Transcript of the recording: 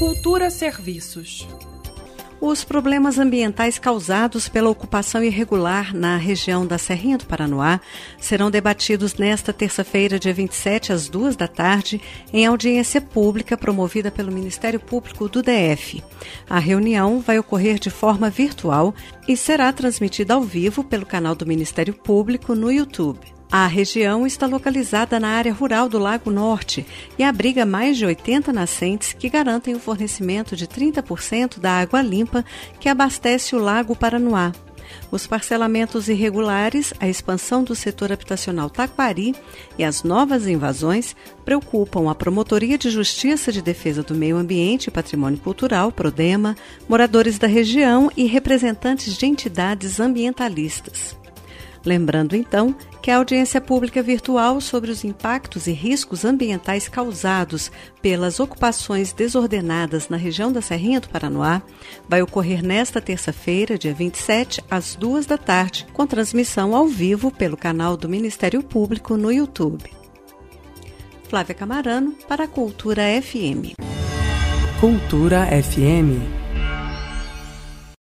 Cultura Serviços. Os problemas ambientais causados pela ocupação irregular na região da Serrinha do Paranoá serão debatidos nesta terça-feira, dia 27, às duas da tarde, em audiência pública promovida pelo Ministério Público do DF. A reunião vai ocorrer de forma virtual e será transmitida ao vivo pelo canal do Ministério Público no YouTube. A região está localizada na área rural do Lago Norte e abriga mais de 80 nascentes que garantem o fornecimento de 30% da água limpa que abastece o Lago Paranoá. Os parcelamentos irregulares, a expansão do setor habitacional Taquari e as novas invasões preocupam a Promotoria de Justiça de Defesa do Meio Ambiente e Patrimônio Cultural, Prodema, moradores da região e representantes de entidades ambientalistas. Lembrando então que a audiência pública virtual sobre os impactos e riscos ambientais causados pelas ocupações desordenadas na região da Serrinha do Paranoá vai ocorrer nesta terça-feira, dia 27, às duas da tarde, com transmissão ao vivo pelo canal do Ministério Público no YouTube. Flávia Camarano para a Cultura FM. Cultura FM